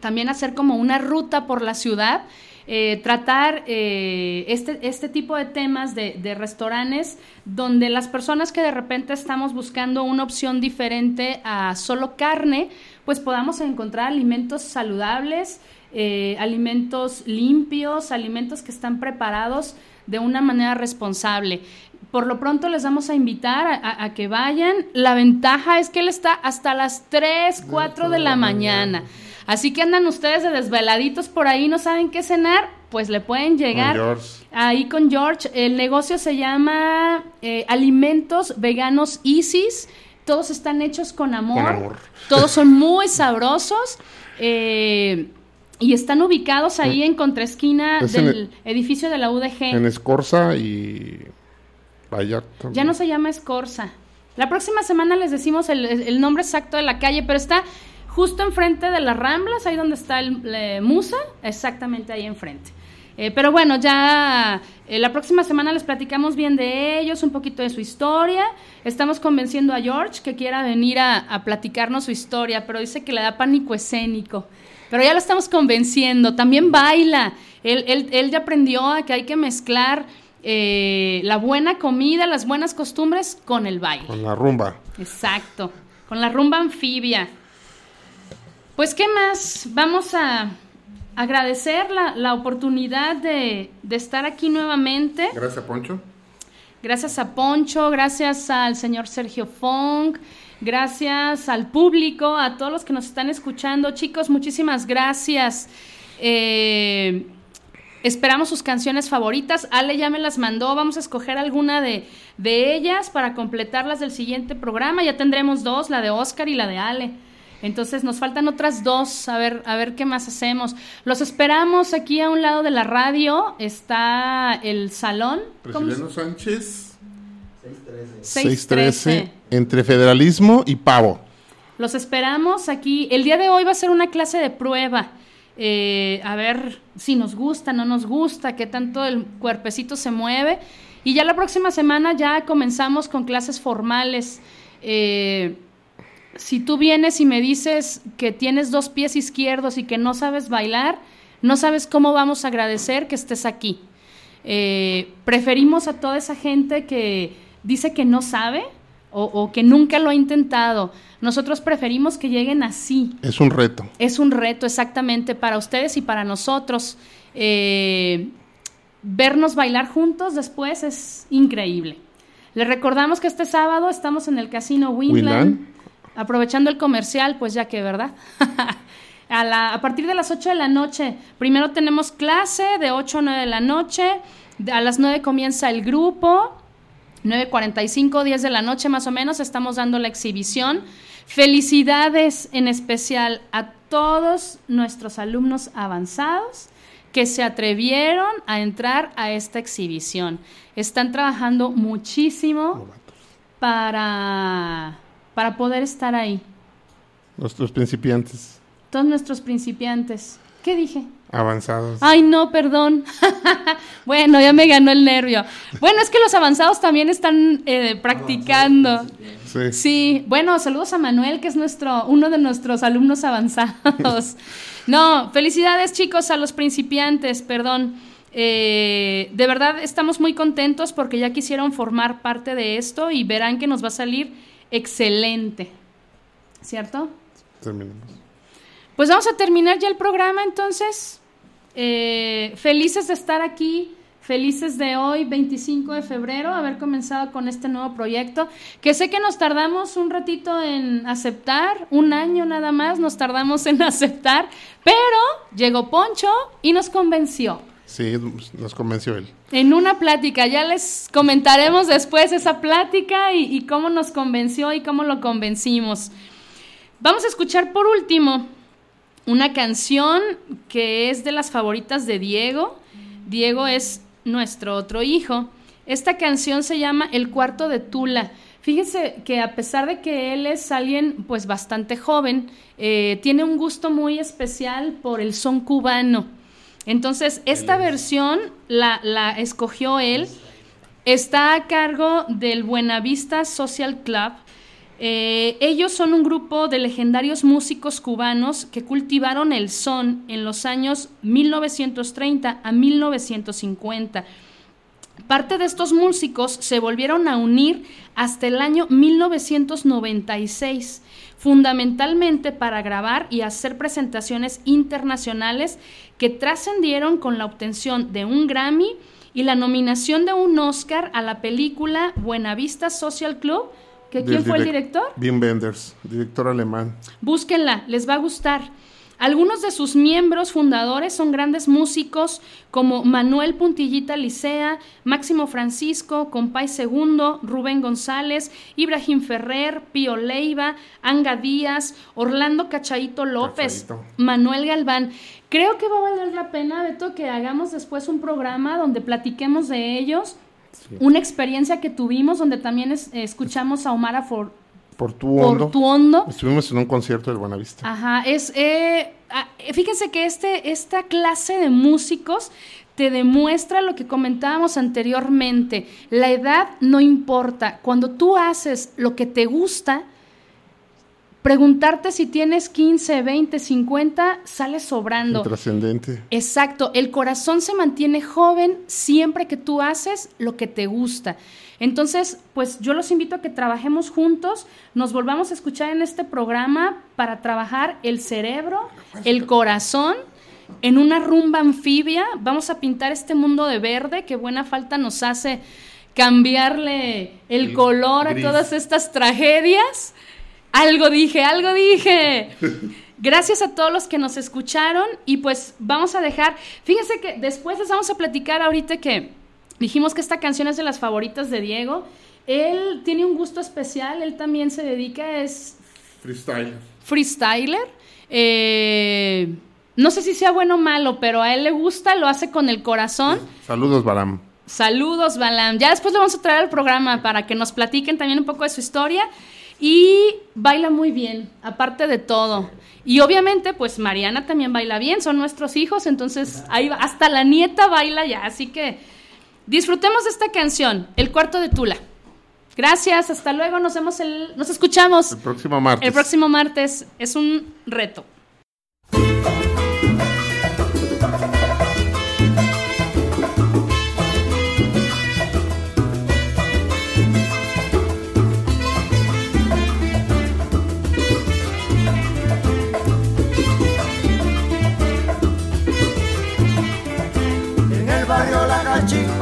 también hacer como una ruta por la ciudad, eh, tratar eh, este, este tipo de temas de, de restaurantes donde las personas que de repente estamos buscando una opción diferente a solo carne, pues podamos encontrar alimentos saludables, eh, alimentos limpios, alimentos que están preparados de una manera responsable. Por lo pronto les vamos a invitar a, a- a que vayan. La ventaja es que él está hasta las 3, 4 de la mañana. Así que andan ustedes de desveladitos por ahí, no saben qué cenar, pues le pueden llegar George. ahí con George. El negocio se llama eh, Alimentos Veganos Isis. Todos están hechos con amor. Con amor. Todos son muy sabrosos. eh, y están ubicados ahí en contraesquina Es en del el- edificio de la UDG. En Escorza y. Ya no se llama Escorza. La próxima semana les decimos el, el nombre exacto de la calle, pero está justo enfrente de las Ramblas, ahí donde está el eh, Musa, exactamente ahí enfrente. Eh, pero bueno, ya eh, la próxima semana les platicamos bien de ellos, un poquito de su historia. Estamos convenciendo a George que quiera venir a, a platicarnos su historia, pero dice que le da pánico escénico. Pero ya lo estamos convenciendo. También baila. Él, él- él ya aprendió a que hay que mezclar eh, la buena comida, las buenas costumbres con el baile. Con la rumba. Exacto, con la rumba anfibia. Pues, ¿qué más? Vamos a agradecer la, la oportunidad de, de estar aquí nuevamente. Gracias, Poncho. Gracias a Poncho, gracias al señor Sergio Fong, gracias al público, a todos los que nos están escuchando. Chicos, muchísimas gracias. Eh, esperamos sus canciones favoritas. Ale ya me las mandó. Vamos a escoger alguna de, de ellas para completarlas del siguiente programa. Ya tendremos dos, la de Oscar y la de Ale. Entonces nos faltan otras dos, a ver, a ver qué más hacemos. Los esperamos aquí a un lado de la radio, está el salón. ¿Cómo se- Prisciliano Sánchez. 613. 613. Entre federalismo y pavo. Los esperamos aquí. El día de hoy va a ser una clase de prueba. Eh, a ver si nos gusta, no nos gusta, qué tanto el cuerpecito se mueve. Y ya la próxima semana ya comenzamos con clases formales. Eh, si tú vienes y me dices que tienes dos pies izquierdos y que no sabes bailar, no sabes cómo vamos a agradecer que estés aquí. Eh, preferimos a toda esa gente que dice que no sabe o, o que nunca lo ha intentado. Nosotros preferimos que lleguen así. Es un reto. Es un reto exactamente para ustedes y para nosotros. Eh, vernos bailar juntos después es increíble. Les recordamos que este sábado estamos en el Casino Windland. Windland. Aprovechando el comercial, pues ya que, ¿verdad? a, la- a partir de las 8 de la noche, primero tenemos clase de 8 a 9 de la noche. A las 9 comienza el grupo. 9.45, 10 de la noche más o menos, estamos dando la exhibición. Felicidades en especial a todos nuestros alumnos avanzados que se atrevieron a entrar a esta exhibición. Están trabajando muchísimo para, para poder estar ahí. Nuestros principiantes Todos nuestros principiantes. ¿Qué dije? avanzados. Ay, no, perdón. bueno, ya me ganó el nervio. Bueno, es que los avanzados también están eh, practicando. Sí. Sí, bueno, saludos a Manuel, que es nuestro, uno de nuestros alumnos avanzados. no, felicidades chicos a los principiantes, perdón. Eh, de verdad estamos muy contentos porque ya quisieron formar parte de esto y verán que nos va a salir excelente. ¿Cierto? Terminamos. Pues vamos a terminar ya el programa entonces. Eh, felices de estar aquí, felices de hoy, 25 de febrero, haber comenzado con este nuevo proyecto, que sé que nos tardamos un ratito en aceptar, un año nada más nos tardamos en aceptar, pero llegó Poncho y nos convenció. Sí, nos convenció él. En una plática, ya les comentaremos después esa plática y, y cómo nos convenció y cómo lo convencimos. Vamos a escuchar por último una canción que es de las favoritas de Diego. Diego es nuestro otro hijo. Esta canción se llama El cuarto de Tula. Fíjense que a pesar de que él es alguien pues bastante joven, eh, tiene un gusto muy especial por el son cubano. Entonces, esta versión la, la escogió él. Está a cargo del Buenavista Social Club. Eh, ellos son un grupo de legendarios músicos cubanos que cultivaron el son en los años 1930 a 1950. Parte de estos músicos se volvieron a unir hasta el año 1996, fundamentalmente para grabar y hacer presentaciones internacionales que trascendieron con la obtención de un Grammy y la nominación de un Oscar a la película Buenavista Social Club. ¿Que ¿Quién fue el direc- director? Wim Wenders, director alemán. Búsquenla, les va a gustar. Algunos de sus miembros fundadores son grandes músicos como Manuel Puntillita Licea, Máximo Francisco, Compay Segundo, Rubén González, Ibrahim Ferrer, Pío Leiva, Anga Díaz, Orlando Cachaito López, Cachaito. Manuel Galván. Creo que va a valer la pena, Beto, que hagamos después un programa donde platiquemos de ellos. Una experiencia que tuvimos donde también es- escuchamos a Omar Afor- Por tu hondo. Portuondo. Estuvimos en un concierto del Buenavista. Ajá, es, eh, ah, fíjense que este, esta clase de músicos te demuestra lo que comentábamos anteriormente. La edad no importa. Cuando tú haces lo que te gusta, preguntarte si tienes 15, 20, 50, sale sobrando. Trascendente. Exacto, el corazón se mantiene joven siempre que tú haces lo que te gusta. Entonces, pues yo los invito a que trabajemos juntos, nos volvamos a escuchar en este programa para trabajar el cerebro, el corazón, en una rumba anfibia. Vamos a pintar este mundo de verde que buena falta nos hace cambiarle el El color a todas estas tragedias. Algo dije, algo dije. Gracias a todos los que nos escucharon y pues vamos a dejar, fíjense que después les vamos a platicar ahorita que dijimos que esta canción es de las favoritas de Diego. Él tiene un gusto especial, él también se dedica, es Freestyle. freestyler. Eh, no sé si sea bueno o malo, pero a él le gusta, lo hace con el corazón. Saludos, Baram. Saludos, Balam. Ya después lo vamos a traer al programa para que nos platiquen también un poco de su historia. Y baila muy bien, aparte de todo. Y obviamente, pues Mariana también baila bien, son nuestros hijos, entonces ahí va, hasta la nieta baila ya. Así que disfrutemos de esta canción, El cuarto de Tula. Gracias, hasta luego, nos vemos el, nos escuchamos El próximo martes. el próximo martes. Es un reto.